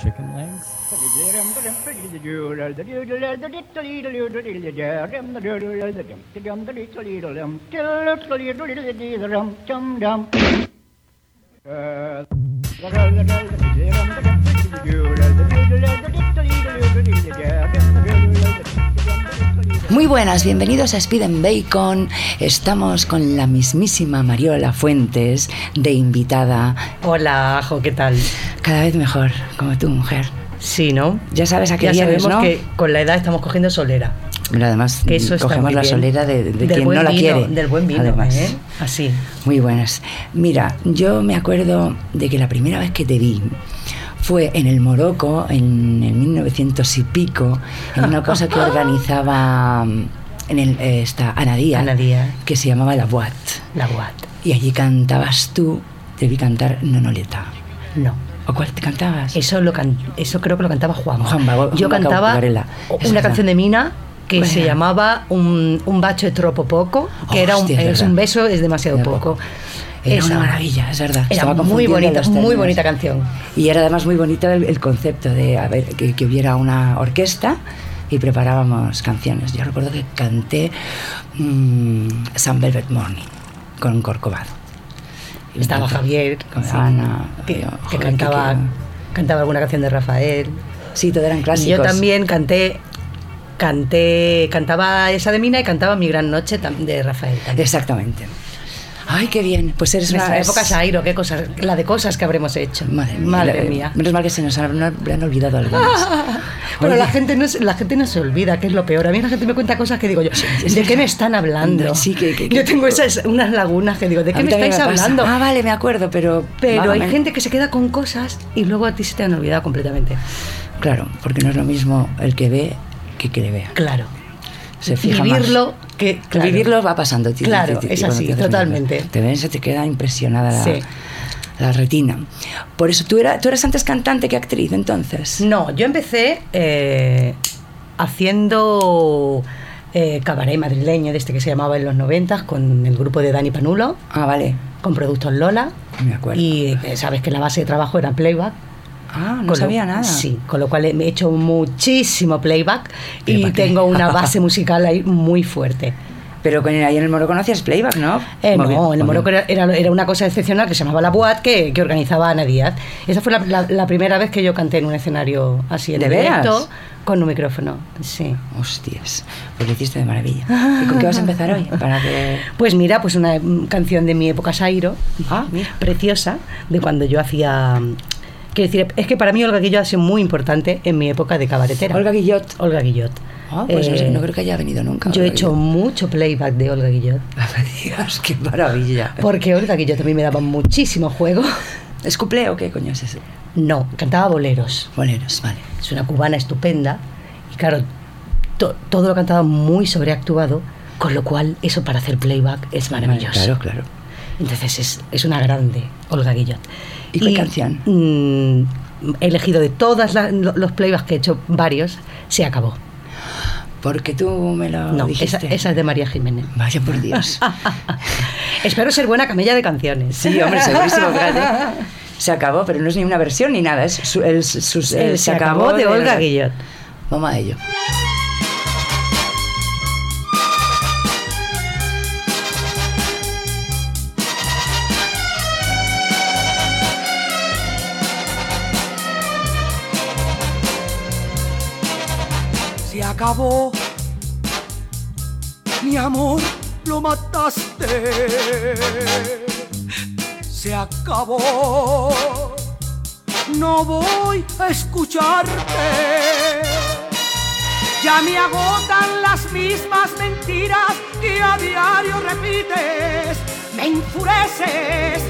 chicken legs. Muy buenas, bienvenidos a Speed and Bacon. Estamos con la mismísima Mariola Fuentes de invitada. Hola, Ajo, ¿qué tal? Cada vez mejor, como tu mujer. Sí, ¿no? Ya sabes a qué Ya vienes, sabemos ¿no? que con la edad estamos cogiendo solera. Pero además Que eso cogemos la solera de, quien no la quiere. Del buen vino, además. ¿eh? Así. Muy buenas. Mira, yo me acuerdo de que la primera vez que te vi fue en el Morocco, en el 1900 y pico, en una cosa que organizaba mm, en el, eh, esta Ana Díaz, Ana Díaz. que se llamaba La Boat. La Guat. Y allí cantabas tú, te vi cantar Nonoleta. No. ¿O cuál te cantabas? Eso, lo can- eso creo que lo cantaba Juan. Juanma Yo cantaba Varela. Una canción de Mina que ¿Cuál se llamaba Un, un bacho de tropo poco, que era un, Hostia, es un beso, es demasiado De poco. poco. Era una maravilla, es verdad. Era Estaba muy bonita, muy bonita canción. Y era además muy bonito el, el concepto de a ver, que, que hubiera una orquesta y preparábamos canciones. Yo recuerdo que canté mm, Sun Velvet Morning con Corcovado. Y Estaba cantó Javier, con sí, Ana, que, yo, que joder, cantaba, cantaba alguna canción de Rafael. Sí, todo eran Y clásicos. yo también canté, canté, cantaba esa de Mina y cantaba Mi Gran Noche de Rafael. también. Exactamente. Ay, qué bien. Pues eres Nuestra una época Sairo, qué cosas, la de cosas que habremos hecho. Madre mía. Madre la- mía. Menos mal que se nos han, no- han olvidado algunas. Pero la gente, no, la gente no se olvida, que es lo peor. A mí la gente me cuenta cosas que digo yo, ¿de qué me están hablando? Sí, que- que- que- yo tengo esas unas lagunas que digo, ¿de qué me estáis pasa. hablando? Ah, vale, me acuerdo, pero. Pero hay vagamente. gente que se queda con cosas y luego a ti se te han olvidado completamente. Claro, porque no es lo mismo el que ve que que le vea. Claro. Se fija Vivirlo. Que claro. Vivirlo va pasando. ti, Claro, ti, ti, es así, te totalmente. Te ven, se te queda impresionada la, Sí. la retina. Por eso, ¿tú, era, ¿tú eras antes cantante que actriz entonces? No, yo empecé eh, haciendo eh, cabaret madrileño, de este que se llamaba en los noventas, con el grupo de Dani Panulo, Ah, vale. con Productos Lola. Me acuerdo. Y eh, sabes que la base de trabajo era playback. Ah, no Con lo- sabía nada. Sí, con lo cual he hecho muchísimo playback ¿Pero y qué? tengo una base musical ahí muy fuerte. Pero con ahí en el Moro conocías playback, ¿no? Eh, bien, no, en el Morocco era, era- una cosa excepcional que se llamaba La Boat que, que organizaba Ana Díaz. Esa fue la, la- la primera vez que yo canté en un escenario así en ¿De directo veras? con un micrófono. Sí. Hostias, pues lo hiciste de maravilla. ¿Y con qué vas a empezar hoy? Para que... Pues mira, pues una canción de mi época Sairo, Ah, preciosa, de cuando yo hacía... Quiero decir, es que para mí Olga Guillot ha sido muy importante en mi época de cabaretera. Olga Guillot. Olga Guillot. Ah, pues Eh, no creo que haya venido nunca. Yo he hecho Guillot. mucho playback de Olga Guillot. Me digas, qué maravilla. Porque Olga Guillot a mí me daba muchísimo juego. ¿Es cuplé o qué coño es eso? No, cantaba boleros. Boleros, vale. Es una cubana estupenda. Y claro, to- todo lo cantaba muy sobreactuado. Con lo cual, eso para hacer playback es maravilloso. Claro, claro. Entonces es, es una grande, Olga Guillot. ¿Y qué canción? mm, he elegido de todos los playbacks que he hecho, varios, se acabó. Porque tú me lo no, esa, dijiste. esa es de María Jiménez. Vaya por Dios. Espero ser buena camella de canciones. Sí, hombre, segurísimo, fíjate. Se acabó, pero no es ni una versión ni nada. Es su- el, el se acabó de Olga Guillot. Vamos a ello. Acabó. Mi amor, lo mataste. Se acabó. No voy a escucharte. Ya me agotan las mismas mentiras que a diario repites. Me enfureces,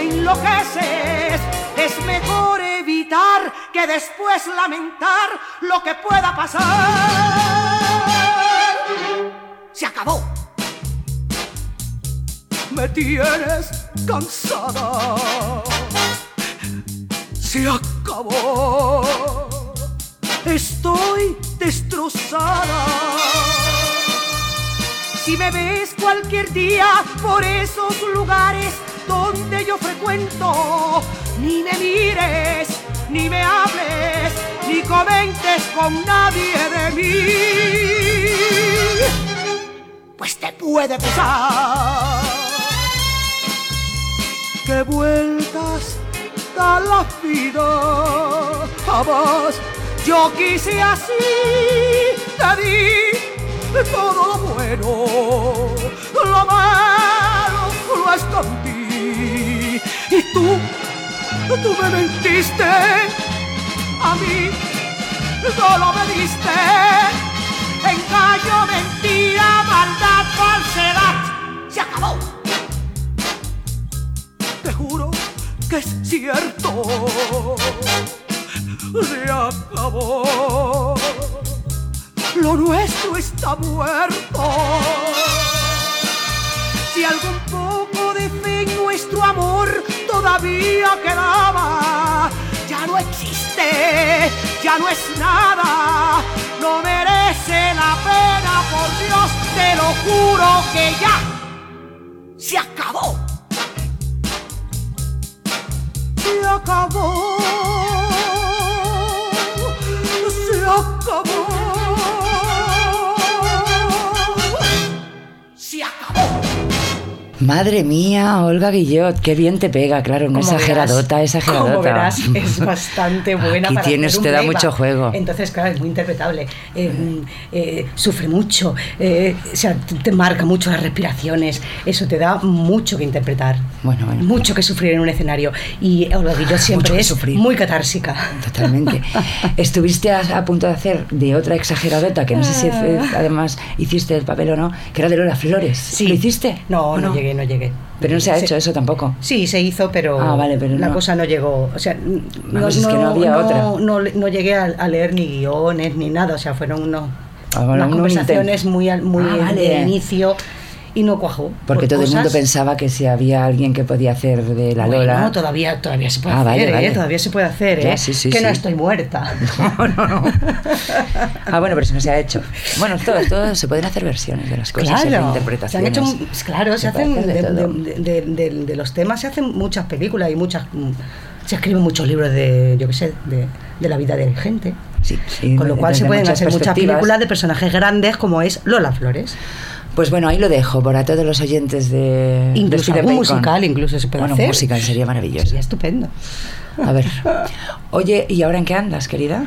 enloqueces. Es mejor evitar que después lamentar lo que pueda pasar. Se acabó. Me tienes cansada. Se acabó. Estoy destrozada. Si me ves cualquier día por esos lugares donde yo frecuento, ni me mires, ni me hables, ni comentes con nadie de mí. Pues te puede pesar que vueltas da la vida. Jamás yo quise así, te di todo lo bueno, lo malo tú me mentiste, a mí solo me diste engaño, mentira, maldad, falsedad. Se acabó. Te juro que es cierto. Se acabó. Lo nuestro está muerto. Si algún poco de fe en nuestro amor todavía quedaba, ya no existe, ya no es nada, no merece la pena, por Dios, te lo juro que ya se acabó. Se acabó. Madre mía, Olga Guillot, qué bien te pega, claro, Como exageradota, verás, exageradota. Como verás, es bastante buena Aquí para un te da mucho juego. Entonces, claro, es muy interpretable. Eh, eh, sufre mucho, eh, o sea, te marca mucho las respiraciones. Eso te da mucho que interpretar. Bueno, bueno. Mucho que sufrir en un escenario. Y Olga Guillot siempre es sufrir. muy catársica. Totalmente. Estuviste a, a punto de hacer de otra exageradota, que no sé si eh, además hiciste el papel o no, que era de Lola Flores. Sí. ¿Lo hiciste? No, ¿O no, llegué, no llegué. Pero no se ha hecho eso tampoco. Sí, se hizo, pero, Ah, vale, pero la no. cosa no llegó. O sea, no, es que no había otra. No, no llegué a, a leer ni guiones ni nada. O sea, fueron unos, Ah, bueno, unas un conversaciones muy, al- muy Ah, vale. de inicio y no cuajó. Porque por todo el mundo pensaba que si había alguien que podía hacer de la Bueno, Lola. todavía, todavía se puede Ah, hacer, vale, ¿eh? vale. Todavía se puede hacer, Ya, ¿eh? sí, sí, que no sí. estoy muerta. No, no, no. Ah, bueno, pero si no se ha hecho. Bueno, todo, todo se pueden hacer versiones de las cosas, Claro, se han interpretaciones. hecho, claro, se hacen de, los temas, se hacen muchas películas y muchas, mm, se escriben muchos libros de, yo qué sé, de, de la vida de gente. Sí, y Con lo cual se pueden hacer muchas películas de personajes grandes como es Lola Flores. Pues bueno, ahí lo dejo para todos los oyentes de. de Incluso Bacon. musical incluso se puede bueno, hacer. musical sería maravilloso. Sería estupendo. A ver. Oye, ¿y ahora en qué andas, querida?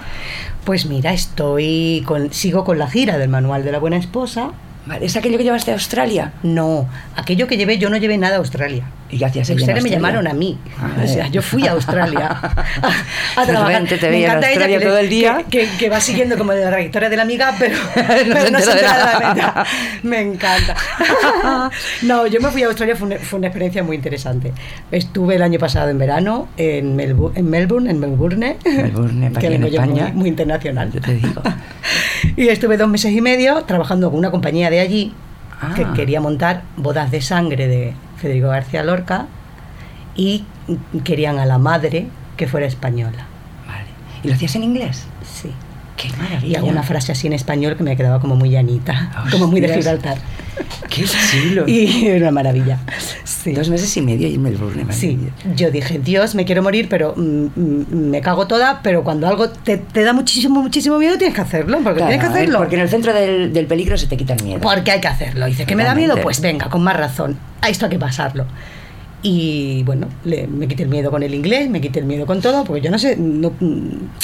Pues mira, estoy con, sigo con la gira del Manual de la Buena Esposa. Vale, ¿Es aquello que llevaste a Australia? No, aquello que llevé, yo no llevé nada a Australia. ¿Y qué hacías Australia me llamaron a mí. Ah, o sea, yo fui a Australia a, a De trabajar. repente te Me encanta ella que todo el día. Que, que- que va siguiendo como de la trayectoria de la amiga, pero, pero se no se entera de la meta. Me encanta. No, yo me fui a Australia, fue una, fue una experiencia muy interesante. Estuve el año pasado en verano en, Melbu- en Melbourne, en Melbourne, Melbourne, que en España. muy, muy internacional. Yo te digo. Y estuve dos meses y medio trabajando con una compañía de allí que Ah. quería montar bodas de sangre de Federico García Lorca y querían a la madre que fuera española. Vale. ¿Y lo hacías en inglés? Sí. ¡Qué Y maravilla! alguna frase así en español que me quedaba como muy llanita, como muy de. Gibraltar. ¡Qué chulo! Y era una maravilla. Sí. Dos meses y medio y en Melbourne. Sí, yo dije, Dios, me quiero morir, pero mm, mm, me cago toda, pero cuando algo te, te da muchísimo, muchísimo miedo, tienes que hacerlo, porque Claro, tienes que hacerlo. Porque en el centro del, del peligro se te quita el miedo. Porque hay que hacerlo. Dice que me da miedo, pues venga, con más razón. A esto hay que pasarlo. Y bueno, le- me quité el miedo con el inglés, me quité el miedo con todo, porque yo no sé, no-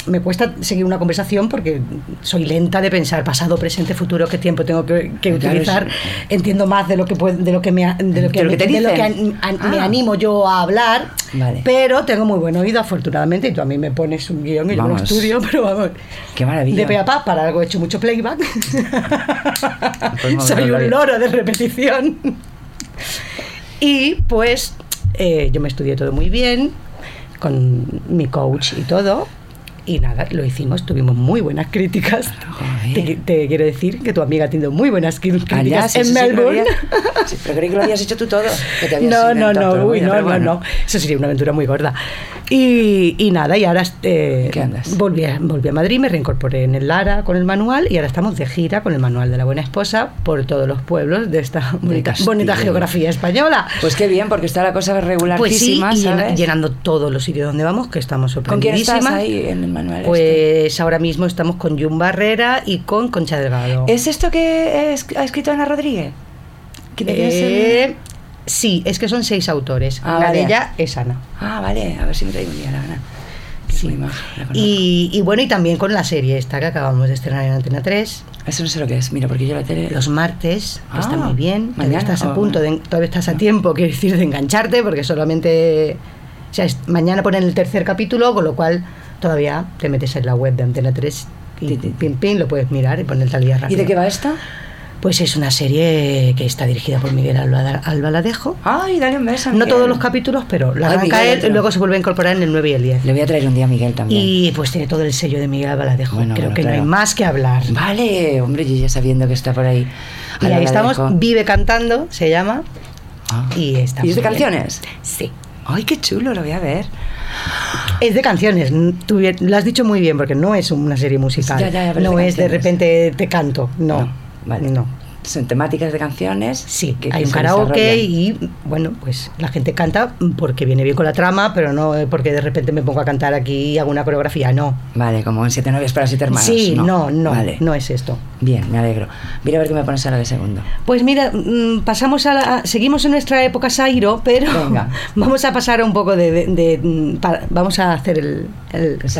me cuesta seguir una conversación porque soy lenta de pensar pasado, presente, futuro, qué tiempo tengo que, utilizar. Entiendo más de lo que puede- de lo que me de lo que, De lo que te de lo que dicen. an- an- me Ah. animo yo a hablar. Vale. Pero tengo muy buen oído, afortunadamente, y tú a mí me pones un guion y yo lo Vamos. estudio, pero vamos. ¡Qué maravilla! De pe a pa, para algo he hecho mucho playback. Pues vamos, Soy vale. un loro de repetición. Y pues eh, yo me estudié todo muy bien, con mi coach y todo. Y nada, lo hicimos, tuvimos muy buenas críticas. Te, te quiero decir que tu amiga ha tenido muy buenas cri- Ah, ya, críticas sí, en sí Melbourne. había- sí, pero creí que lo habías hecho tú todo. que te No, no, no, todo. uy, no, bueno. no. Eso sería una aventura muy gorda. Y, y nada, y ahora eh, ¿Qué andas? Volví, a, volví a Madrid, me reincorporé en el Lara con el manual y ahora estamos de gira con el manual de la buena esposa por todos los pueblos de esta bonita, Castilla. bonita geografía española. Pues qué bien, porque está la cosa Pues sí, y llenando todos los sitios donde vamos, que estamos ¿Con quién estás sorprendidísimas. ahí en el manual? este? Pues ahora mismo estamos con Jun Barrera y con Concha Delgado. ¿Es esto que es- ha escrito Ana Rodríguez? ¿Quién es el- Eh, sí, es que son seis autores. Ah, la vale. de ella es Ana. Ah, vale, a ver si me traigo un día la Ana. Sí. Y, y bueno, y también con la serie esta que acabamos de estrenar en Antena 3, Eso no sé lo que es, mira, porque yo la tele... los martes, que Ah, está muy bien. Todavía mañana estás a o- punto, de, todavía estás a tiempo, quiero decir, de engancharte, porque solamente. O sea, mañana ponen el tercer capítulo, con lo cual todavía te metes en la web de Antena 3 y pim, pim, lo puedes mirar y ponerte al día ¿Y rápido. de qué va esto? Pues es una serie que está dirigida por Miguel Alba- Albaladejo. Ay, dale un beso. No todos los capítulos, pero la arranca él y luego se vuelve a incorporar en el 9 y el 10. Le voy a traer un día a Miguel también. Y pues tiene todo el sello de Miguel Albaladejo. Bueno, Creo bueno, que no hay más que hablar. Vale, hombre, yo ya sabiendo que está por ahí. Y ahí estamos. Vive Cantando, se llama, Ah. y está ¿Y es de bien. canciones? Sí. Ay, qué chulo, lo voy a ver. Es de canciones, tú lo has dicho muy bien, porque no es una serie musical. Ya, ya, es no de es de repente te canto, no. No, vale. No. Son temáticas de canciones. Sí, que- hay un karaoke y bueno, pues la gente canta porque viene bien con la trama, pero no eh, porque de repente me pongo a cantar aquí y hago una coreografía, no. Vale, como en Siete novias para siete hermanos. sí, no, no, Vale. no es esto. Bien, me alegro. Mira a ver qué me pones ahora de segundo. Pues mira, mm, pasamos a la, seguimos en nuestra época Sairo, pero Venga. vamos a pasar a un poco de, de- de, mm, vamos a hacer el,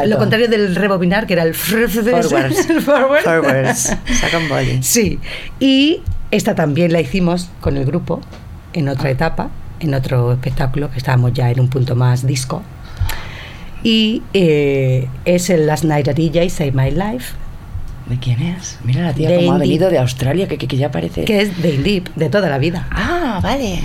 lo contrario del rebobinar, que era el Forwards. forward. Forwards. Saca un boli. Sí, y esta también la hicimos con el grupo en otra etapa, en otro espectáculo, que estábamos ya en un punto más disco. Y eh, es el Last Night at DJ Save My Life, ¿De quién es? Mira la tía De como ha venido de Australia, que, que, que ya parece... que es de Deep, de toda la vida. Ah, vale.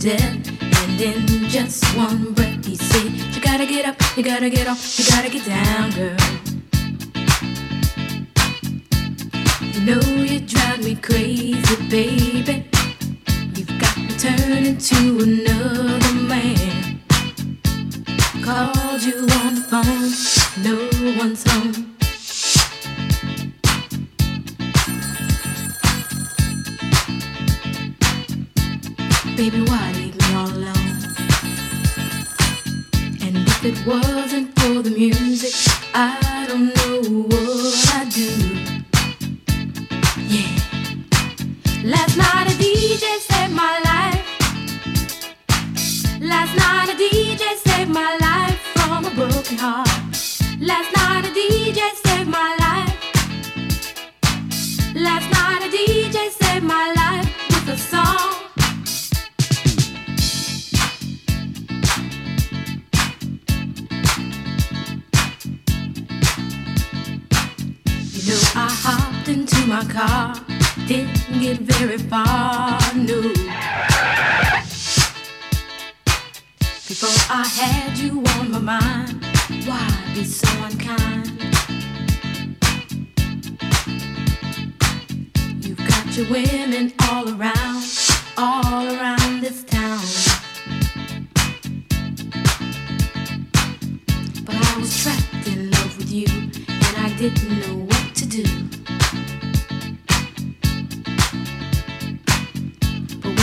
Death. And in just one breath, he said, You gotta get up, you gotta get off, you gotta get down, girl. You know you drive me crazy, baby. You've got me turning to another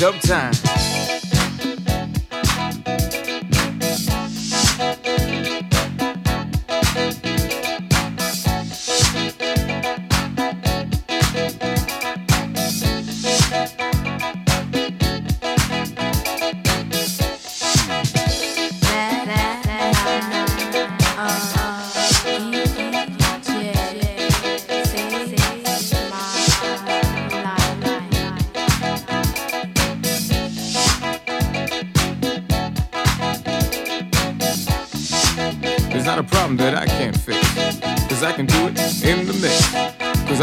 Dope time.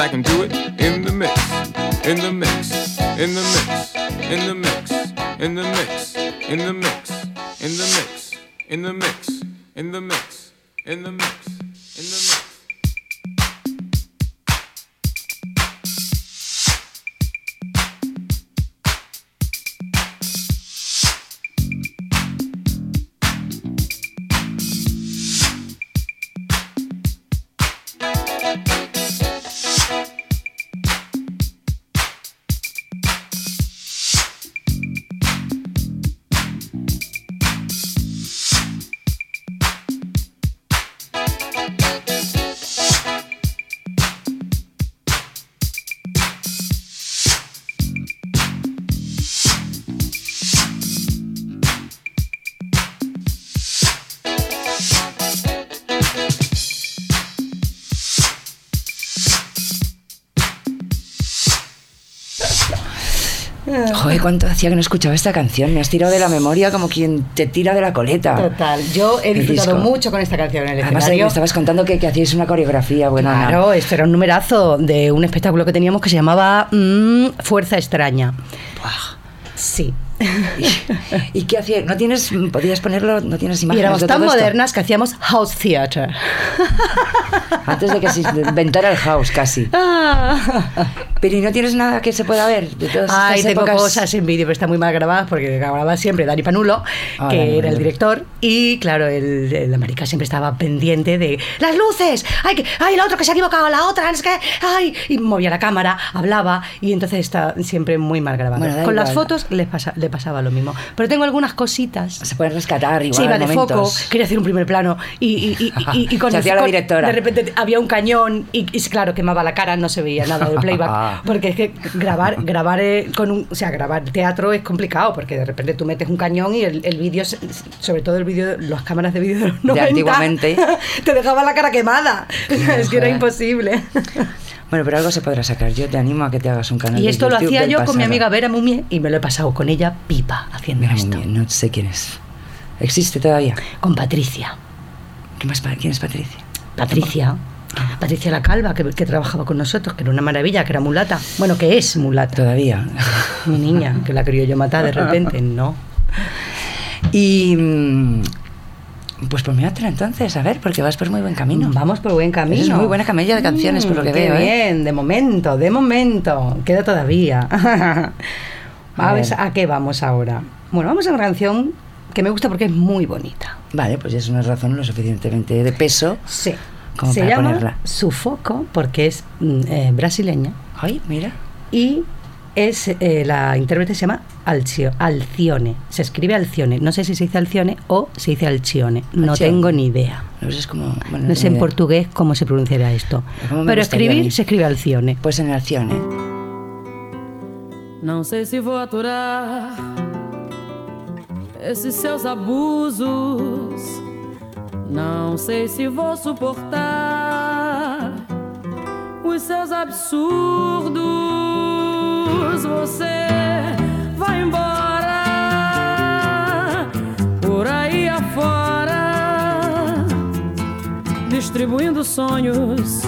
I can do it in the mix. In the hacía que no escuchaba esta canción. Me has tirado de la memoria como quien te tira de la coleta. Total, yo he disfrutado mucho con esta canción en el Además, escenario. me estabas contando que, que hacíais una coreografía. Bueno, Ana. Claro, esto era un numerazo de un espectáculo que teníamos que se llamaba mm, Fuerza Extraña. Sí. ¿Y qué hacías? ¿No tienes, podías ponerlo, no tienes Y imágenes éramos de tan todo esto? modernas que hacíamos house theater. Antes de que se inventara el house, casi. Pero ¿y no tienes nada que se pueda ver de todas Ay, estas tengo épocas? cosas en vídeo, pero están muy mal grabadas porque grababa siempre Dani Panulo, Ah, que Dani era el director, y claro, el, el- la marica siempre estaba pendiente de las luces, ay, que, ay, la otra que se ha equivocado, la otra, es que, ay, y movía la cámara, hablaba, y entonces está siempre muy mal grabado. Bueno, Con las igual. fotos les pasa- le pasaba lo mismo. Pero tengo algunas cositas. Se pueden rescatar igual Se iba de momentos. foco, quería hacer un primer plano y, y, y, y- con Se hacía la directora. De repente había un cañón y, claro, quemaba la cara, no se veía nada de playback. porque es que grabar, grabar con un, o sea, grabar teatro es complicado porque de repente tú metes un cañón y el, el vídeo, sobre todo el vídeo, las cámaras de vídeo de los 90, antiguamente. te dejaba la cara quemada. es que era imposible. Bueno, pero algo se podrá sacar. Yo te animo a que te hagas un canal y de esto lo hacía yo con mi amiga Vera Mumie y me lo he pasado con ella pipa haciendo Vera esto. Mumie, no sé quién es. ¿Existe todavía? Con Patricia. ¿Qué más, ¿Quién es Patricia? Patricia. Patricia la Calva, que, que trabajaba con nosotros, que era una maravilla, que era mulata. Bueno, que es mulata. Todavía. Mi niña, que la quería yo matar de repente. No. Y. mm, Pues por entonces, a ver, porque vas por muy buen camino. Vamos por buen camino. Eres muy buena camella de canciones, por lo que qué veo, ¿eh? bien, de momento, de momento. Queda todavía. A a ver. ¿a qué vamos ahora? Bueno, vamos a una canción que me gusta porque es muy bonita. Vale, pues es una razón lo suficientemente de peso. Sí. Como Se para llama ponerla. Sufoco porque es mm, eh, brasileña Ay, mira. y es eh, la intérprete se llama Alcio- Alcione. Se escribe Alcione. No sé si se dice Alcione o se dice Alcione. No Alcione. tengo ni idea. No sé, bueno, No sé tengo en idea. portugués cómo se pronunciará esto. ¿Cómo Pero a escribir se escribe Alcione. Pues en Alcione. Não sei se vou aturar esses seus abusos. Não sei se vou suportar os seus absurdos. Você vai embora por aí afora, distribuindo sonhos,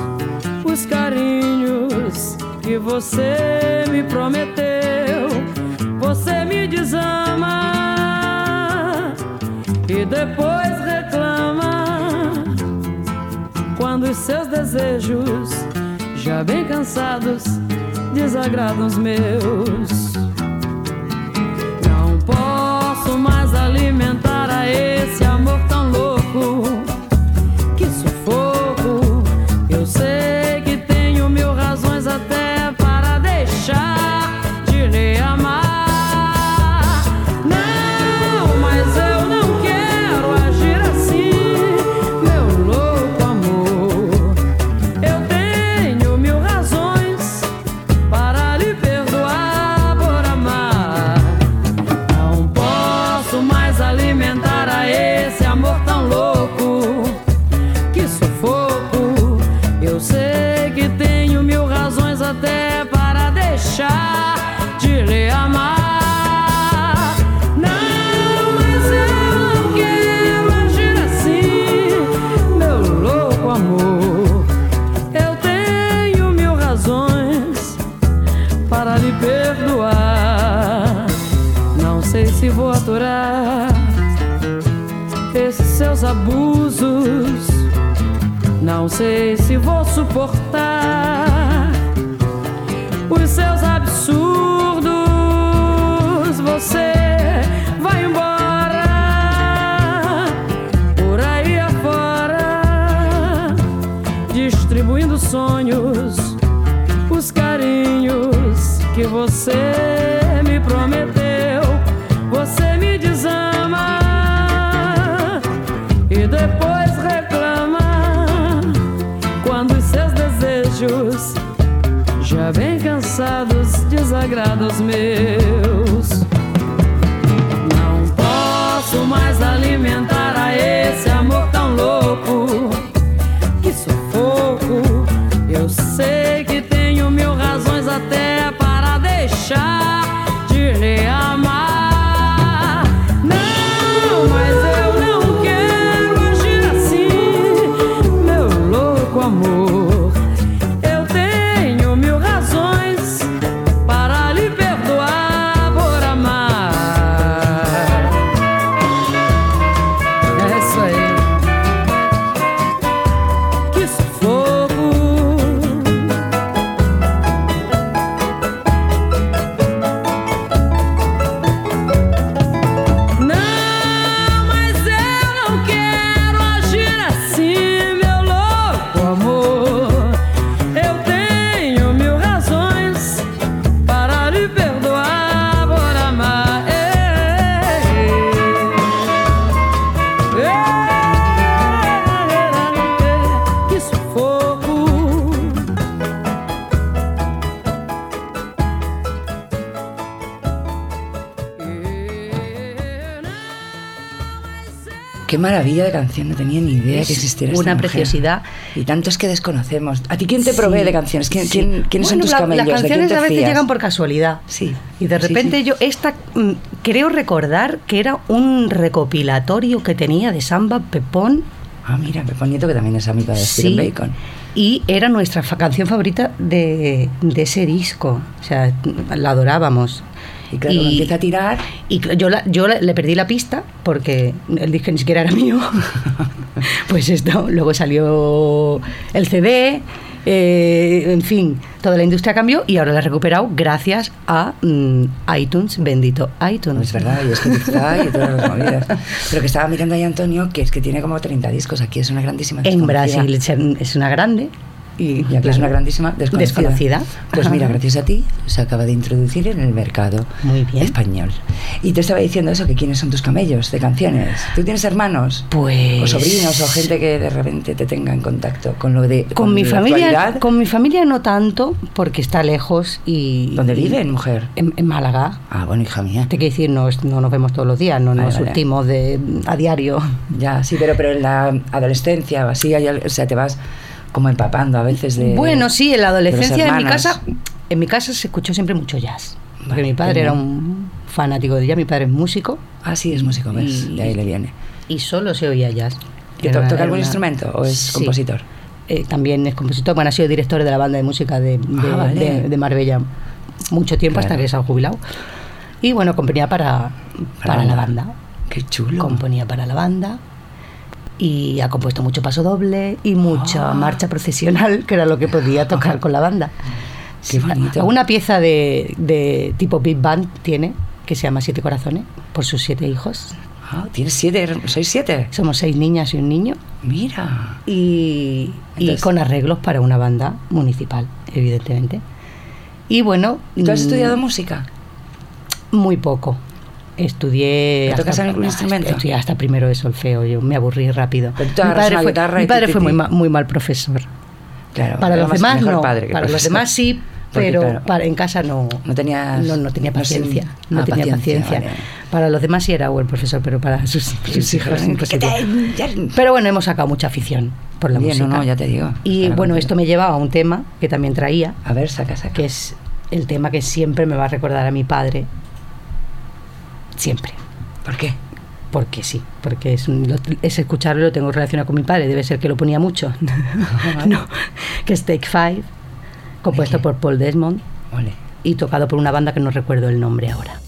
os carinhos que você me prometeu. Você me desama e depois reclama quando os seus desejos, já bem cansados, desagradam os meus. Não posso mais alimentar sei se vou suportar sagrados meus. Maravilla de canción, no tenía ni idea Es que existiera esta una mujer. preciosidad. Y tantos que desconocemos. ¿A ti quién te Sí, provee de canciones? ¿Quién, sí. quién- ¿Quiénes son Bueno, tus la- camellos? Las ¿De canciones te a veces fías? llegan por casualidad. Sí. Y de Sí, repente sí. yo, esta, mm, creo recordar que era un recopilatorio que tenía de Samba Pepón. Ah, mira, Pepón Nieto, que también es amiga de Stephen Bacon. Y era nuestra fa- canción favorita de, de ese disco. O sea, la adorábamos. Y claro, cuando empieza a tirar... Y yo, la- yo le perdí la pista porque el disco ni siquiera era mío. pues esto, luego salió el CD, eh, en fin, toda la industria cambió y ahora la he recuperado gracias a mm, iTunes, bendito iTunes. es verdad, y Spotify y todas las movidas. Pero que estaba mirando ahí Antonio, que es que tiene como 30 discos. Aquí es una grandísima En. Brasil es una grande. Y, Y aquí es una grandísima desconocida. Desconocida. Pues mira, gracias a ti se acaba de introducir en el mercado Muy bien. español. Y te estaba diciendo eso, que quiénes son tus camellos de canciones. ¿Tú tienes hermanos? Pues O sobrinos o gente que de repente te tenga en contacto con lo de con mi la familia, actualidad? con mi familia no tanto, porque está lejos y. ¿Dónde viven, mujer? En, en Málaga. Ah, bueno, hija mía. Te quiero decir, no, no nos vemos todos los días, no Vale, nos vale. surtimos de, a diario. Ya, sí, pero, pero en la adolescencia o así, o sea, te vas como empapando a veces de... bueno, sí, en la adolescencia en mi casa, en mi casa se escuchó siempre mucho jazz. Porque Vale, mi padre era un fanático de jazz, mi padre es músico Ah, sí, es músico, ¿ves? Y- De ahí le viene. y solo se oía jazz. ¿Y to- toca algún una- instrumento o es Sí. compositor? Eh, también es compositor, bueno, ha sido director de la banda de música de, de, Ah, vale. de- de Marbella mucho tiempo hasta Claro. que se ha jubilado. Y bueno, componía para, para la banda. Qué chulo. Componía para la banda y ha compuesto mucho paso doble y mucha Ah. marcha procesional, que era lo que podía tocar con la banda. Qué bonito. Una pieza de, de tipo Big Band tiene, que se llama Siete Corazones, por sus siete hijos. Ah, ¿Tienes siete? ¿Sois siete? Somos seis niñas y un niño. Mira. y, con arreglos para una banda municipal, evidentemente. Y bueno, ¿Y tú has mm, estudiado música? muy poco. Estudié. ¿No tocas algún instrumento? Estudié hasta primero de solfeo, yo me aburrí rápido. Agarras una fue, guitarra mi padre fue muy, ti. ma- muy mal profesor. Claro. Para los más- demás no. padre para los profesor. demás sí, pero claro, para, en casa no. No tenías- No, no tenía paciencia. No, ah, tenía paciencia, paciencia. vale. Para los demás sí era buen profesor, pero para sus, sus hijos ¿Qué imposible. te- ya- Pero bueno, hemos sacado mucha afición por la Bien, música. no, no, ya te digo. Y bueno, esto me lleva a un tema que también traía, A ver, saca, saca. que es el tema que siempre me va a recordar a mi padre. Siempre. ¿Por qué? Porque sí, porque es, es escucharlo, lo tengo relacionado con mi padre, debe ser que lo ponía mucho. no, que es Take Five, compuesto por Paul Desmond Ole. y tocado por una banda que no recuerdo el nombre ahora.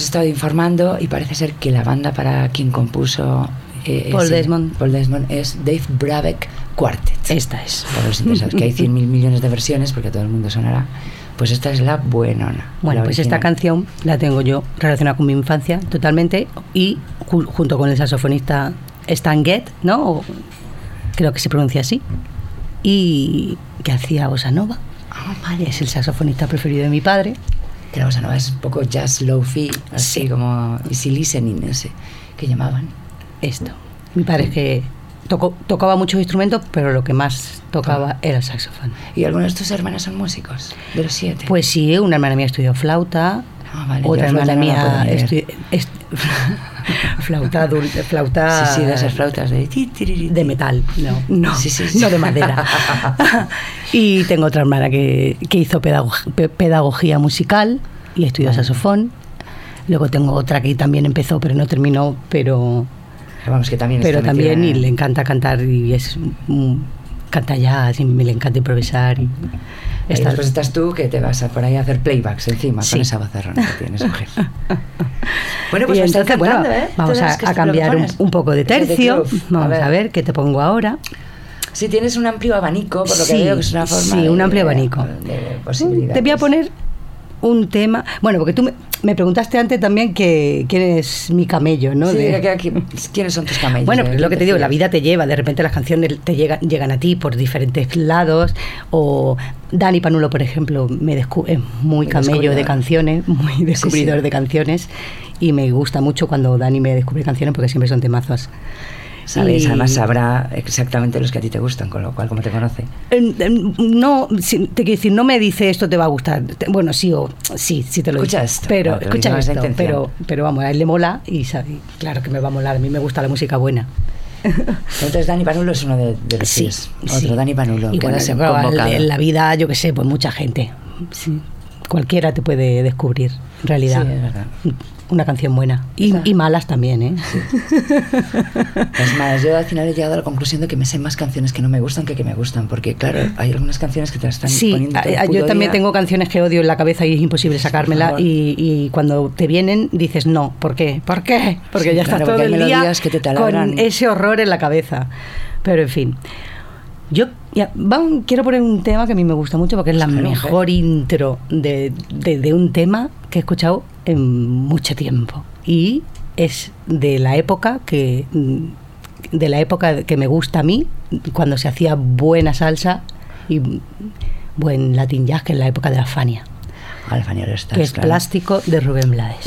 Hemos estado informando y parece ser que la banda para quien compuso eh, Paul Desmond. Paul Desmond es Dave Brabeck Quartet. Esta es. Para los interesados, que hay 100 mil millones de versiones porque a todo el mundo sonará. Pues esta es la buenona. Bueno, la pues esta canción la tengo yo relacionada con mi infancia totalmente y ju- junto con el saxofonista Stan Getz, ¿no? O creo que se pronuncia así. Y que hacía bossa nova. Ah, Es el saxofonista preferido de mi padre. Que la bossa nova es un poco jazz low-fi, así Sí. como easy listening, sé, que llamaban. Esto. Mi padre es que tocó, tocaba muchos instrumentos, pero lo que más tocaba era el saxofón. ¿Y algunos de tus hermanas son músicos? De los siete. Pues sí, una hermana mía estudió flauta, Ah, vale, otra hermana mía flauta flauta... Sí, sí, de esas flautas de... metal, no, no, Sí, sí, sí. no de madera. y tengo otra hermana que, que hizo pedagog- pe- pedagogía musical y estudió saxofón. Luego tengo otra que también empezó, pero no terminó, pero, Vamos, que también pero también y le encanta cantar y es canta jazz y me le encanta improvisar. Y Y está- después estás tú que te vas a por ahí a hacer playbacks encima Sí. con esa vozarrona que tienes, mujer. bueno, pues entonces, bueno, ¿eh? vamos a, cambiar un, un poco de tercio. groove. Vamos a ver. qué te pongo ahora. Sí, tienes un amplio abanico, por lo que Sí, veo que es una forma sí, de- un amplio abanico. de. Te voy a poner un tema. Bueno, porque tú me, me preguntaste antes también que quién es mi camello, ¿no? Sí, De- que- que- ¿quiénes son tus camellos? Bueno, ¿De pues lo que te digo, la vida te lleva, de repente las canciones te llegan, llegan a ti por diferentes lados, o Dani Panulo, por ejemplo, me descu- es muy camello de descubridor. canciones, muy descubridor sí. de canciones, y me gusta mucho cuando Dani me descubre canciones porque siempre son temazos. Sabes, Y- además sabrá exactamente los que a ti te gustan, con lo cual, como te conoce. No, te quiero decir, no me dice esto te va a gustar. Bueno, sí o sí, sí te lo Escucha dice. esto, Pero lo escucha esto, pero, pero vamos, a él le mola y sabe, claro que me va a molar. A mí me gusta la música buena. Entonces Dani Panulo es uno de, de los Sí, tuyos. sí. Otro Dani Panulo, Y bueno, convocado. en la vida, yo que sé, pues mucha gente. Sí. Cualquiera te puede descubrir, en realidad. Sí, es verdad. Una canción buena. Y, malas también, ¿eh? Es más, yo al final he llegado a la conclusión de que me sé más canciones que no me gustan que que me gustan, porque claro, hay algunas canciones que te las están Sí, poniendo todo el yo también día. tengo canciones que odio en la cabeza y es imposible sacármela. Y, y cuando te vienen dices no, ¿por qué? ¿Por qué? Porque Sí, ya claro, estás todo porque hay el día melodías que te con ese horror en la cabeza. Pero en fin. Yo ya, vamos, quiero poner un tema que a mí me gusta mucho porque es la Claro, mejor intro de, de- de un tema que he escuchado en mucho tiempo. Y es de la época que mm, de la época que me gusta a mí, cuando se hacía buena salsa y buen latin jazz, que es la época de la Fania, Alfania Stars, que es claro. plástico de Rubén Blades.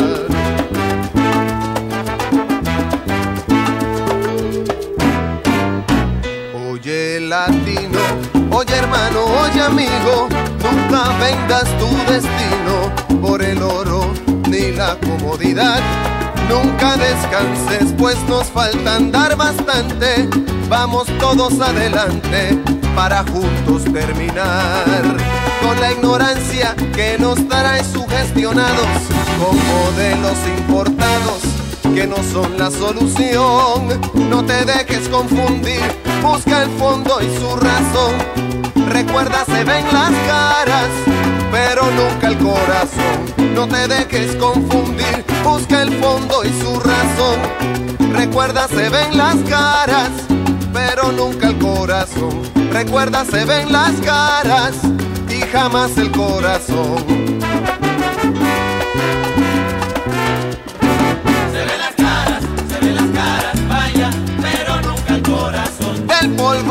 Hermano, oye amigo, nunca vendas tu destino por el oro ni la comodidad. Nunca descanses, pues nos falta andar bastante. Vamos todos adelante para juntos terminar con la ignorancia que nos trae sugestionados con modelos importados que no son la solución. No te dejes confundir, busca el fondo y su razón. Recuerda, se ven las caras, pero nunca el corazón. No te dejes confundir, busca el fondo y su razón. Recuerda, se ven las caras, pero nunca el corazón. Recuerda, se ven las caras y jamás el corazón. Del polvo venimos todos y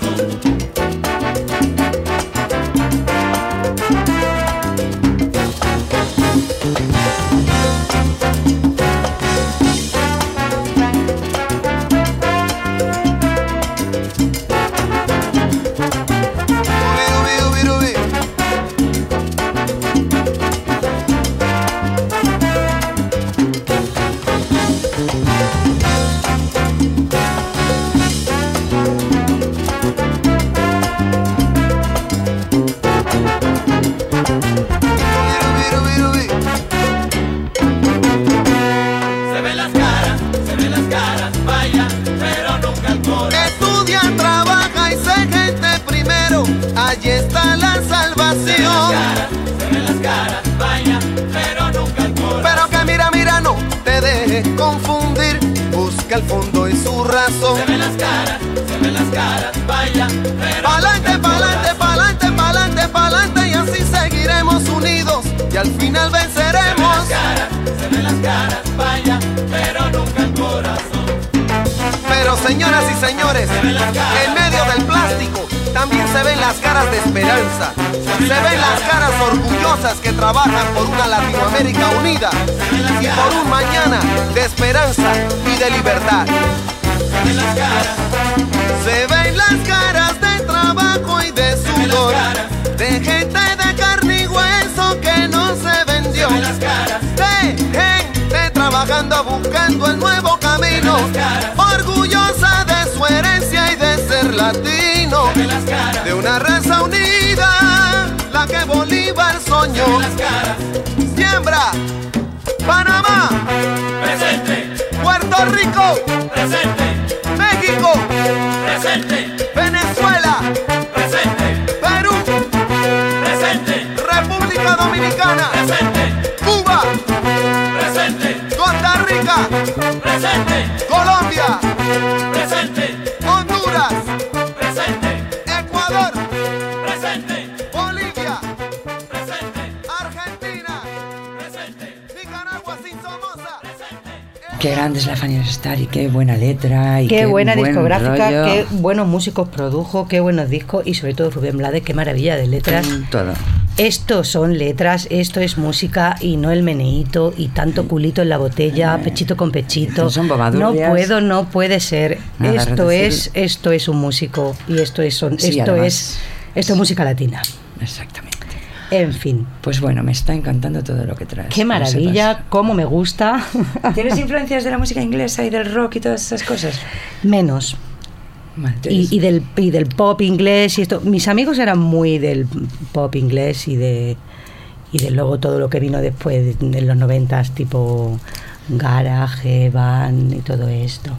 Se ven las caras orgullosas que trabajan por una Latinoamérica unida y por un mañana de esperanza y de libertad. Se ven las caras de trabajo y de sudor, de gente de carne y hueso que no se vendió, de gente trabajando buscando el nuevo camino, orgullosa de su herencia latino, de una raza unida, la que Bolívar soñó. Siembra, Panamá, Presente, Puerto Rico, presente, México, presente, Venezuela, presente, Perú, presente, República Dominicana, presente, Cuba, presente, Costa Rica, presente, Colombia, Qué grande es la Fanny Star y qué buena letra. Y Qué, buena buen discográfica, rollo. qué buenos músicos produjo, qué buenos discos y sobre todo Rubén Blades, qué maravilla de letras. Todo. Esto son letras, esto es música y no el meneíto y tanto culito en la botella, pechito con pechito. Son No puedo, no puede ser. Nada, esto es, esto es un músico y esto es, son- Sí, esto además. es, esto es música latina. Exactamente. En fin, Pues bueno, me está encantando todo lo que traes. qué maravilla, cómo me gusta. ¿Tienes influencias de la música inglesa y del rock y todas esas cosas? Menos. Y, del, y del pop inglés y esto. Mis amigos eran muy del pop inglés y de y de luego todo lo que vino después de, de los noventas, tipo Garage, Van y todo esto.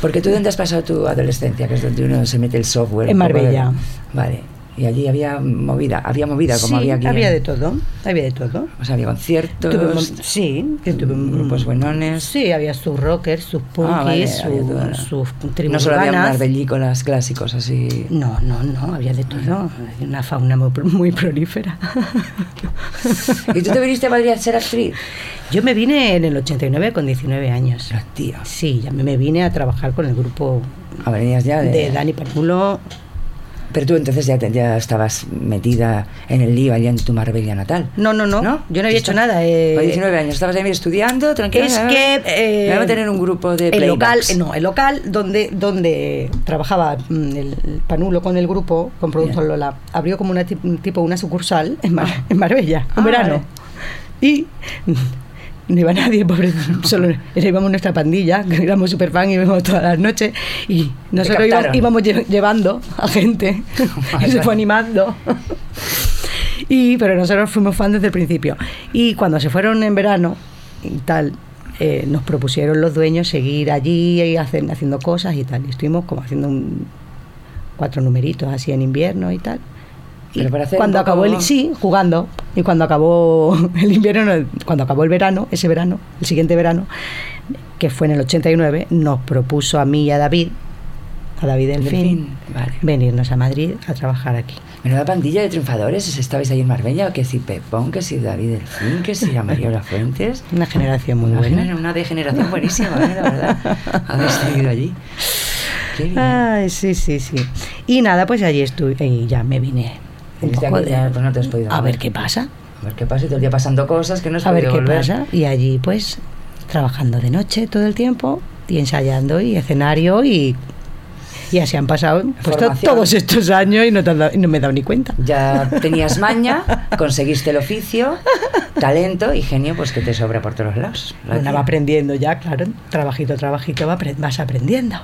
Porque tú dónde has pasado tu adolescencia, que es donde uno se mete el software. En Marbella. Vale. Y allí había movida, había movida como Sí, había aquí. había en- de todo, había de todo. O sea, había conciertos, Tuve mon- sí, que un- grupos buenones. Sí, había sus rockers, sus punkis, Ah, vale, sus, había todo. sus No tribus solo había urbanas. marbelícolas clásicos así. No, no, no, había de todo. Una fauna muy, muy prolífera. ¿Y tú te viniste a Madrid a ser actriz? Yo me vine en el 89 con 19 años. La tía. Sí, ya me, vine a trabajar con el grupo Ah, ya de... de Dani Panulo. Pero tú entonces ya, te- ya estabas metida en el lío allá en tu Marbella natal. No, no, no, ¿No? yo no había hecho nada. eh, Con 19 años, estabas ahí estudiando, tranquila. es que eh, a tener un grupo de el local, no, el local donde donde trabajaba mm, el, Panulo con el grupo, con Productos. Lola, abrió como una tip- un tipo una sucursal en, Mar- en Marbella, Ah, en verano. vale. Y no iba nadie, pobre, solo íbamos nuestra pandilla, que éramos super fan y íbamos todas las noches. Y nosotros íbamos, íbamos lle- llevando a gente y se fue animando. Y, pero nosotros fuimos fan desde el principio. Y cuando se fueron en verano y tal, eh, nos propusieron los dueños seguir allí y hacer, haciendo cosas y tal. Y estuvimos como haciendo un- cuatro numeritos así en invierno y tal. Pero cuando acabó el sí, jugando. Y cuando acabó el invierno, no, cuando acabó el verano, ese verano, el siguiente verano, que fue en el 89, nos propuso a mí y a David, a David Delfín, Delfín, vale. venirnos a Madrid a trabajar aquí. Menuda pandilla de triunfadores, estabais ahí en Marbella, que si Pepón, que si David Delfín, que si la María Fuentes. Una generación muy Una, buena. gener- una degeneración buenísima, ¿eh? la verdad. Habéis seguido allí. Qué bien. Ay, sí, sí, sí. Y nada, pues allí estuve y ya me vine. Un Viniste poco aquí, de- ya, pues no te has podido a mover. ver qué pasa. A ver qué pasa, y todo el día pasando cosas que no has A ver qué volver. pasa. Y allí, pues, trabajando de noche todo el tiempo y ensayando y escenario y, y así han pasado pues, todos estos años y no, te dado- no me he dado ni cuenta. Ya tenías maña, conseguiste el oficio, talento y genio, pues que te sobra por todos lados. La va aprendiendo ya, claro. Trabajito, trabajito, vas aprendiendo.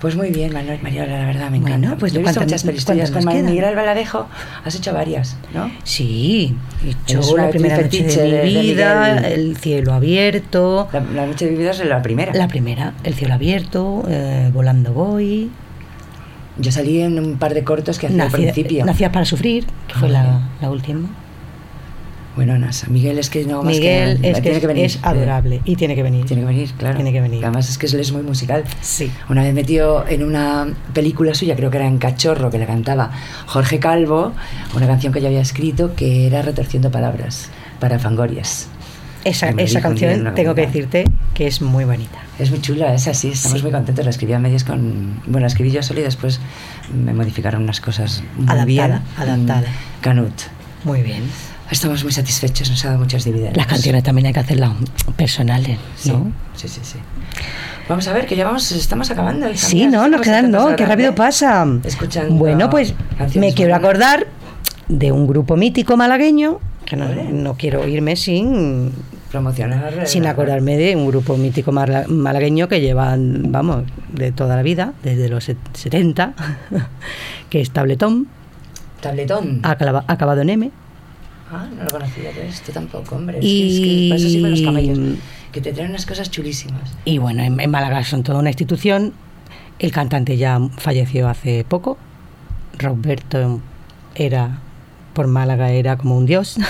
Pues muy bien, Manuel Mariola, la verdad, me Bueno, encanta. pues, Yo he visto ¿cuántas- muchas con quedan? Miguel Albaladejo, has hecho varias, ¿no? Sí, he hecho una la primera noche de mi de vida. El cielo abierto. La, la noche de mi vida es la primera. La primera, El cielo abierto, eh, Volando voy. Yo salí en un par de cortos que hacía al principio. Nacías para sufrir, que fue Ah, la última. Bueno, Nasa, Miguel es que no más Miguel que, es, que que venir. es adorable y tiene que venir. Tiene que venir, claro. Tiene que venir. Además es que él es muy musical. Sí. Una vez metió en una película suya, creo que era en Cachorro, que le cantaba Jorge Calvo, una canción que yo había escrito que era Retorciendo Palabras para Fangorias. Esa, esa canción tengo que decirte que es muy bonita. Es muy chula, es así, estamos Sí. muy contentos. La escribí a medias con. Bueno, la escribí yo solo y después me modificaron unas cosas muy Adaptada, bien. adaptada. Mm, Canut. Muy bien. Estamos muy satisfechos, nos ha dado muchos dividendos. Las canciones también hay que hacerlas personales, Sí, ¿no? sí, sí, sí. Vamos a ver, que ya vamos, estamos acabando. hija Sí, no, nos quedan, no, qué rápido pasa. Escuchando Bueno, pues me quiero buenas. acordar de un grupo mítico malagueño, que no, Vale. no quiero irme sin, Promocionar. sin acordarme de un grupo mítico mala- malagueño que llevan, vamos, de toda la vida, desde los set- 70, que es Tabletón, Tabletón. acaba- acabado en M. Ah, no lo conocía yo esto tampoco, hombre. Y- Es que, es que para eso sirven los camellos. Que te traen unas cosas chulísimas. Y bueno, en, en Málaga son toda una institución. El cantante ya falleció hace poco. Roberto era, por Málaga, era como un dios.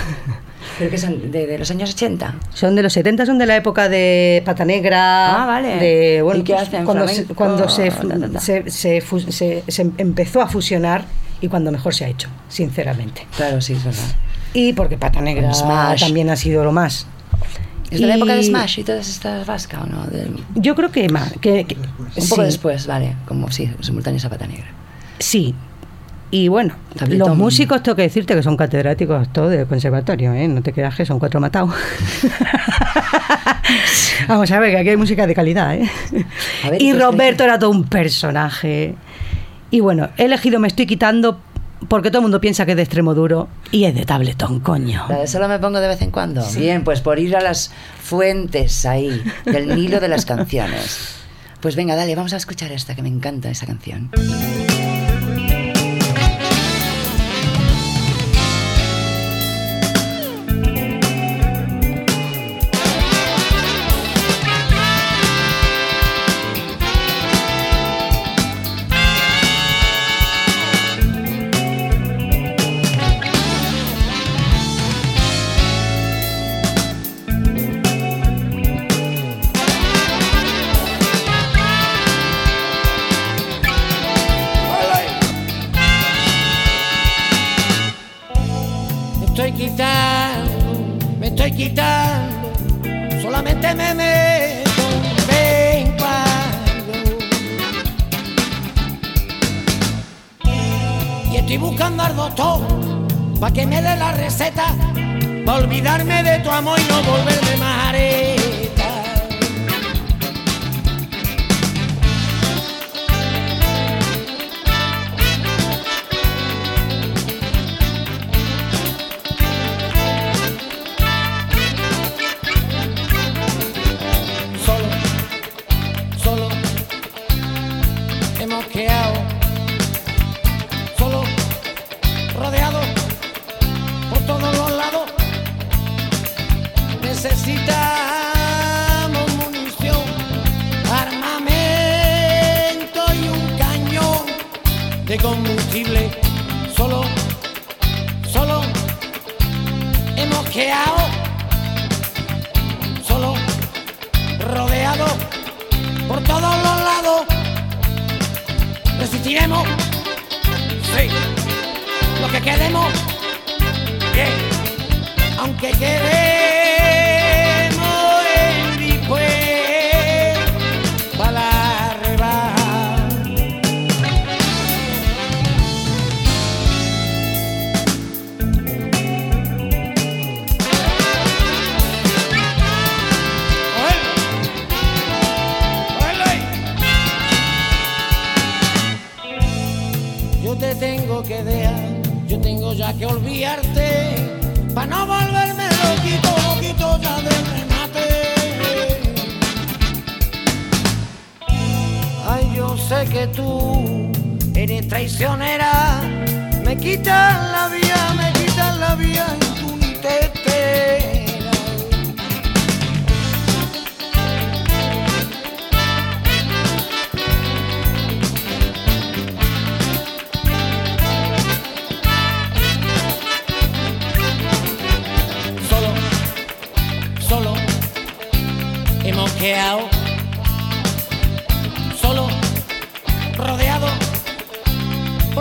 Pero que son de, de los años 80. Son de los 70, son de la época de Pata Negra. Ah, vale. De, bueno, ¿Y qué pues, hacen? Cuando, se, cuando se, se- se empezó a fusionar y cuando mejor se ha hecho, sinceramente. Claro, sí, es verdad. Y porque Pata Negra Smash. también ha sido lo más. ¿Es de la época de Smash y todas estas vasca o no? De- Yo creo que más. Que, que- un poco sí, después, vale. Como sí, simultáneos a pata negra. Sí. Y bueno, Tabletón. los músicos tengo que decirte que son catedráticos todos del conservatorio, ¿eh? No te creas que son cuatro matados. Vamos a ver, que aquí hay música de calidad, ¿eh? Ver, y Roberto era todo un personaje. Y bueno, he elegido Me estoy quitando porque todo el mundo piensa que es de extremo duro y es de tabletón, coño. Solo me pongo de vez en cuando. Bien, pues por ir a las fuentes ahí, del Nilo de las canciones. Pues venga, dale, vamos a escuchar esta, que me encanta esa canción. Que me dé la receta, para olvidarme de tu amor y no volverme más areta.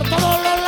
Todos los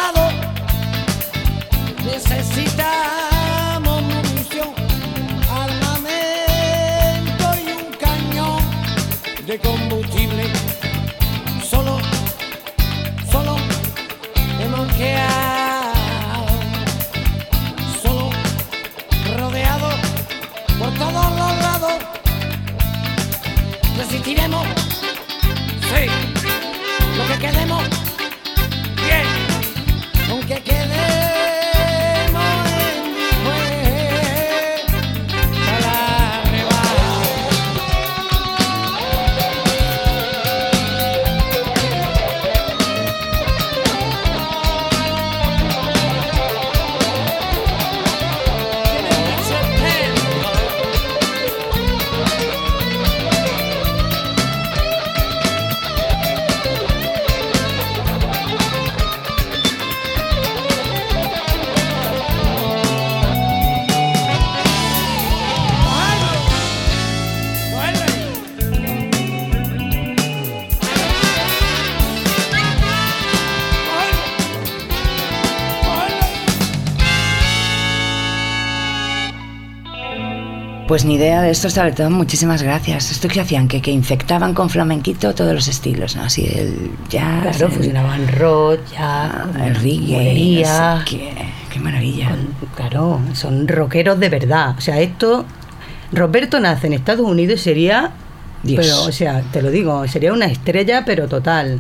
Pues ni idea de esto, sobre todo, muchísimas gracias. ¿Esto que hacían? Que, que infectaban con flamenquito todos los estilos, ¿no? Así el jazz, Claro, fusionaban rock, ya, el reggae, bolería, no sé qué, qué maravilla. con- claro, son rockeros de verdad. O sea, esto, Roberto nace en Estados Unidos y sería, Dios. pero, o sea, te lo digo, sería una estrella, pero total.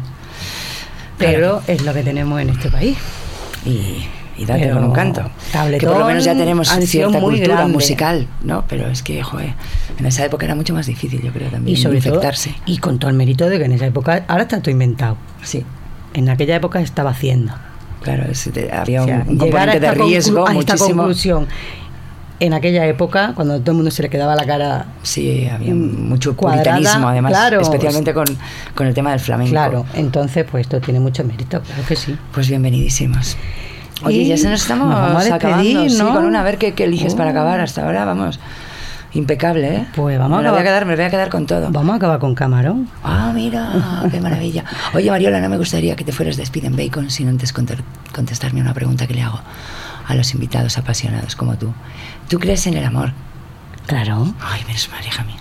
Pero es lo que tenemos en este país. Y, y date Pero con un canto. Tabletón que por lo menos ya tenemos cierta muy cultura grande. musical, ¿no? Pero es que, joder, en esa época era mucho más difícil, yo creo, también Y sobre todo, infectarse. y con todo el mérito de que en esa época, ahora está todo inventado. Sí, En aquella época estaba haciendo. claro, es- había O sea, un, componente de riesgo a esta muchísimo. conclusión en aquella época, cuando todo el mundo se le quedaba la cara Sí, había Mm, mucho cuadrada, puritanismo, además, claro. especialmente con, con el tema del flamenco. Claro, entonces pues esto tiene mucho mérito, claro que sí. Pues bienvenidísimos. Oye, ya se nos estamos nos vamos a despedir, acabando. Sí, ¿no? con una, a ver qué, qué eliges para Oh. acabar hasta ahora, vamos. Impecable, ¿eh? Pues vamos a me la voy a acabar- quedar, me voy a quedar con todo. Vamos a acabar con camarón. Ah, mira, qué maravilla. Oye, Mariola, no me gustaría que te fueras de Speed and Bacon sin antes contestarme una pregunta que le hago a los invitados apasionados como tú. ¿Tú crees en el amor? Claro. Ay, menos mal, hija mía.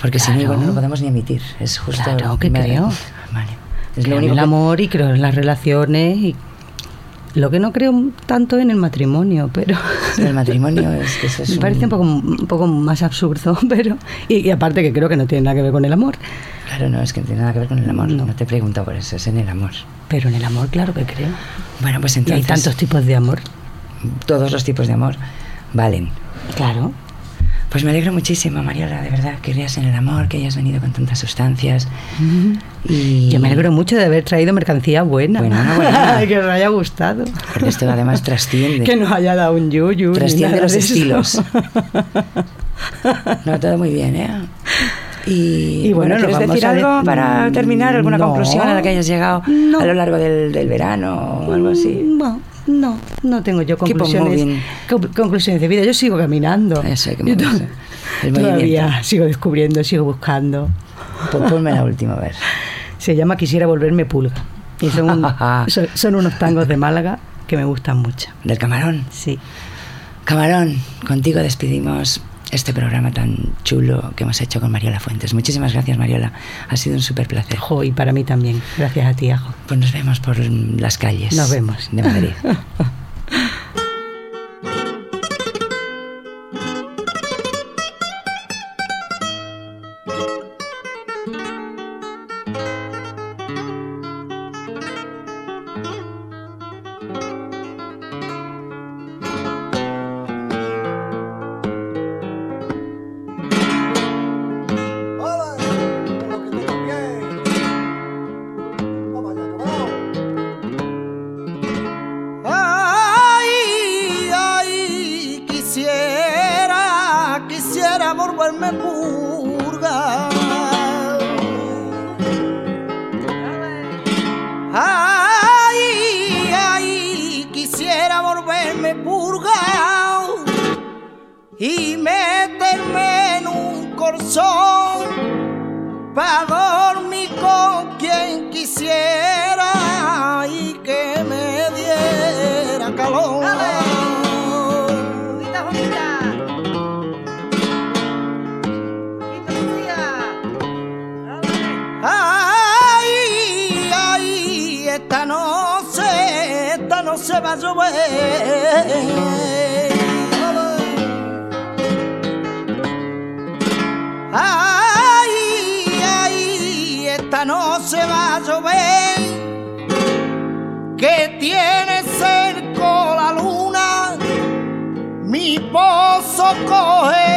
Porque si no, Claro. no lo podemos ni emitir. Es justo. Claro que creo. Vale. Es Creo lo en único el que- amor y creo en las relaciones y lo que no creo tanto en el matrimonio, pero El matrimonio es que eso es me parece un poco, un poco más absurdo, pero y, y aparte que creo que no tiene nada que ver con el amor, Claro, no, es que no tiene nada que ver con el amor. No, No. te pregunto por eso, es en el amor. pero en el amor claro que creo. Bueno, pues Y hay entonces. tantos tipos de amor. Todos los tipos de amor valen. Claro. Pues me alegro muchísimo, Mariola, de verdad, que creas en el amor, que hayas venido con tantas sustancias. Y Yo me alegro mucho de haber traído mercancía buena. Buena, buena. que os haya gustado. Porque esto además trasciende. Que nos haya dado un yuyu. Trasciende los estilos. No, todo muy bien, ¿eh? Y, Y bueno, nos ¿quieres decir de- algo para terminar? ¿Alguna No. conclusión a la que hayas llegado No. a lo largo del, del verano o algo así? No, no, no tengo yo conclusiones, conclusiones de vida. Yo sigo caminando. Eso hay que Yo. El Todavía sigo descubriendo, sigo buscando. Pues ponme la última, a ver. Se llama Quisiera volverme pulga. Y son, un- son, son unos tangos de Málaga que me gustan mucho. Del camarón. Sí. Camarón, contigo despedimos este programa tan chulo que hemos hecho con Mariola Fuentes. Muchísimas gracias, Mariola. Ha sido un súper placer. Jo, y para mí también. Gracias a ti, Ajo. Pues nos vemos por las calles. Nos vemos. De Madrid. noche, esta noche va a llover. Ay, ay, esta noche va a llover, que tiene cerco la luna, mi pozo cogerá